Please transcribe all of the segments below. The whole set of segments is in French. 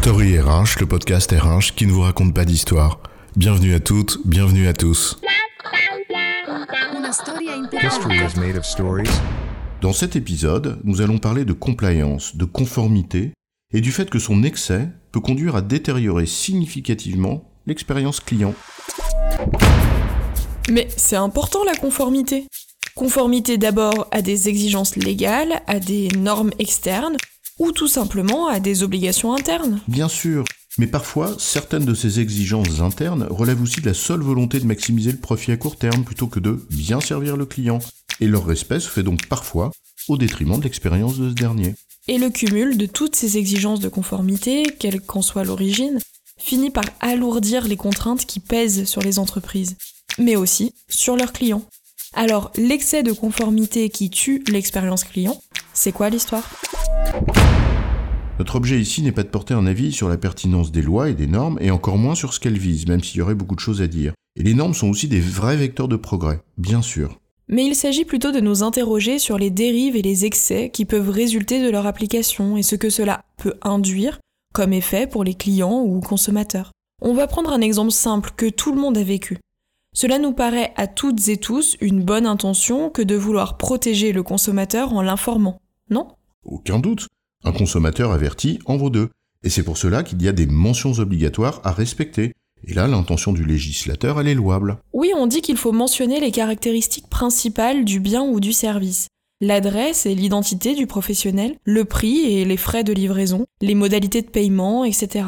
Story RH, le podcast RH qui ne vous raconte pas d'histoire. Bienvenue à toutes, bienvenue à tous. History is made of stories. Dans cet épisode, nous allons parler de compliance, de conformité et du fait que son excès peut conduire à détériorer significativement l'expérience client. Mais c'est important la conformité. Conformité d'abord à des exigences légales, à des normes externes, ou tout simplement à des obligations internes. Bien sûr, mais parfois, certaines de ces exigences internes relèvent aussi de la seule volonté de maximiser le profit à court terme plutôt que de bien servir le client. Et leur respect se fait donc parfois au détriment de l'expérience de ce dernier. Et le cumul de toutes ces exigences de conformité, quelle qu'en soit l'origine, finit par alourdir les contraintes qui pèsent sur les entreprises, mais aussi sur leurs clients. Alors, l'excès de conformité qui tue l'expérience client, c'est quoi l'histoire? Notre objet ici n'est pas de porter un avis sur la pertinence des lois et des normes, et encore moins sur ce qu'elles visent, même s'il y aurait beaucoup de choses à dire. Et les normes sont aussi des vrais vecteurs de progrès, bien sûr. Mais il s'agit plutôt de nous interroger sur les dérives et les excès qui peuvent résulter de leur application et ce que cela peut induire comme effet pour les clients ou consommateurs. On va prendre un exemple simple que tout le monde a vécu. Cela nous paraît à toutes et tous une bonne intention que de vouloir protéger le consommateur en l'informant, non? Aucun doute. Un consommateur averti en vaut deux. Et c'est pour cela qu'il y a des mentions obligatoires à respecter. Et là, l'intention du législateur, elle est louable. Oui, on dit qu'il faut mentionner les caractéristiques principales du bien ou du service. L'adresse et l'identité du professionnel, le prix et les frais de livraison, les modalités de paiement, etc.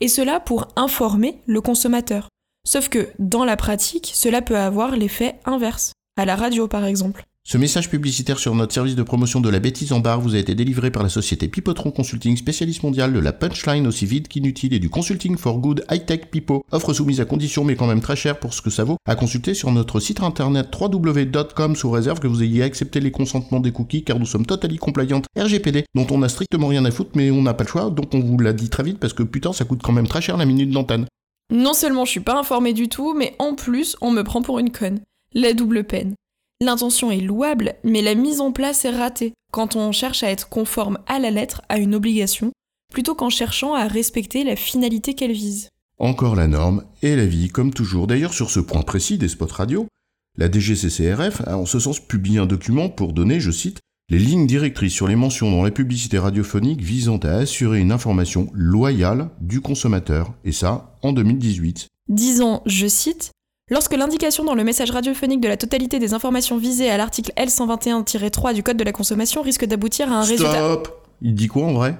Et cela pour informer le consommateur. Sauf que, dans la pratique, cela peut avoir l'effet inverse. À la radio, par exemple. Ce message publicitaire sur notre service de promotion de la bêtise en barre vous a été délivré par la société Pipotron Consulting, spécialiste mondiale de la punchline aussi vide qu'inutile et du consulting for good high-tech pipo. Offre soumise à condition mais quand même très chère pour ce que ça vaut. À consulter sur notre site internet www.com sous réserve que vous ayez accepté les consentements des cookies car nous sommes totally compliant RGPD dont on a strictement rien à foutre mais on n'a pas le choix donc on vous l'a dit très vite parce que putain ça coûte quand même très cher la minute d'antenne. Non seulement je suis pas informée du tout, mais en plus on me prend pour une conne. La double peine. L'intention est louable, mais la mise en place est ratée quand on cherche à être conforme à la lettre à une obligation, plutôt qu'en cherchant à respecter la finalité qu'elle vise. Encore la norme et la vie comme toujours. D'ailleurs sur ce point précis des spots radio, la DGCCRF a en ce sens publié un document pour donner, je cite, les lignes directrices sur les mentions dans la publicité radiophonique visant à assurer une information loyale du consommateur, et ça en 2018. Disant, je cite, Lorsque l'indication dans le message radiophonique de la totalité des informations visées à l'article L121-3 du Code de la consommation risque d'aboutir à un résultat Stop Il dit quoi en vrai?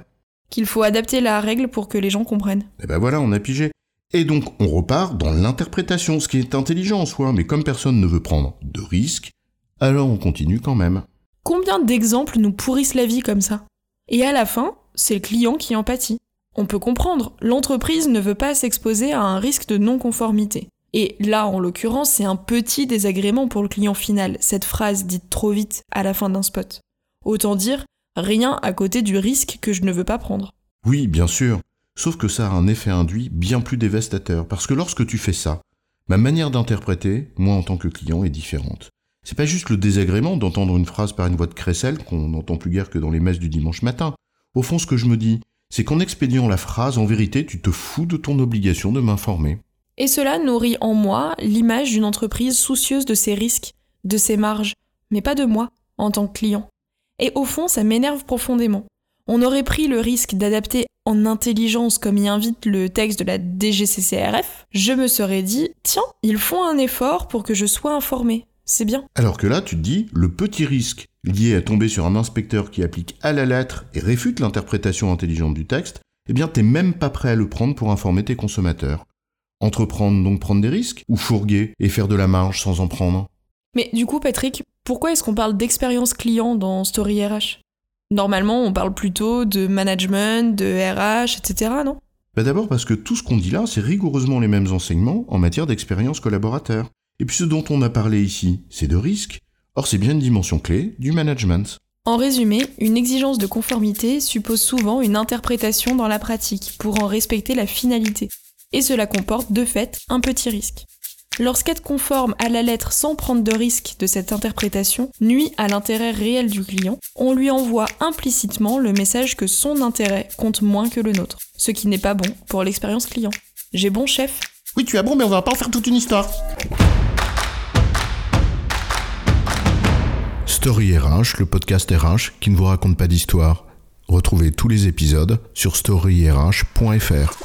Qu'il faut adapter la règle pour que les gens comprennent. Eh ben voilà, on a pigé. Et donc on repart dans l'interprétation, ce qui est intelligent en soi, mais comme personne ne veut prendre de risques, alors on continue quand même. Combien d'exemples nous pourrissent la vie comme ça? Et à la fin, c'est le client qui en pâtit. On peut comprendre, l'entreprise ne veut pas s'exposer à un risque de non-conformité. Et là, en l'occurrence, c'est un petit désagrément pour le client final, cette phrase dite trop vite à la fin d'un spot. Autant dire, rien à côté du risque que je ne veux pas prendre. Oui, bien sûr. Sauf que ça a un effet induit bien plus dévastateur, parce que lorsque tu fais ça, ma manière d'interpréter, moi en tant que client, est différente. C'est pas juste le désagrément d'entendre une phrase par une voix de crécelle qu'on n'entend plus guère que dans les messes du dimanche matin. Au fond, ce que je me dis, c'est qu'en expédiant la phrase, en vérité, tu te fous de ton obligation de m'informer. Et cela nourrit en moi l'image d'une entreprise soucieuse de ses risques, de ses marges, mais pas de moi, en tant que client. Et au fond, ça m'énerve profondément. On aurait pris le risque d'adapter en intelligence comme y invite le texte de la DGCCRF, je me serais dit, tiens, ils font un effort pour que je sois informé. C'est bien. Alors que là, tu te dis, le petit risque lié à tomber sur un inspecteur qui applique à la lettre et réfute l'interprétation intelligente du texte, eh bien t'es même pas prêt à le prendre pour informer tes consommateurs. Entreprendre donc prendre des risques Ou fourguer et faire de la marge sans en prendre Mais du coup, Patrick, pourquoi est-ce qu'on parle d'expérience client dans Story RH Normalement, on parle plutôt de management, de RH, etc., non? Bah D'abord parce que tout ce qu'on dit là, c'est rigoureusement les mêmes enseignements en matière d'expérience collaborateur. Et puis ce dont on a parlé ici, c'est de risque. Or, c'est bien une dimension clé du management. En résumé, une exigence de conformité suppose souvent une interprétation dans la pratique pour en respecter la finalité. Et cela comporte de fait un petit risque. Lorsqu'être conforme à la lettre sans prendre de risque de cette interprétation nuit à l'intérêt réel du client, on lui envoie implicitement le message que son intérêt compte moins que le nôtre, ce qui n'est pas bon pour l'expérience client. J'ai bon chef? Oui, tu as bon, mais on va pas en faire toute une histoire. Story RH, le podcast RH qui ne vous raconte pas d'histoire. Retrouvez tous les épisodes sur storyrh.fr.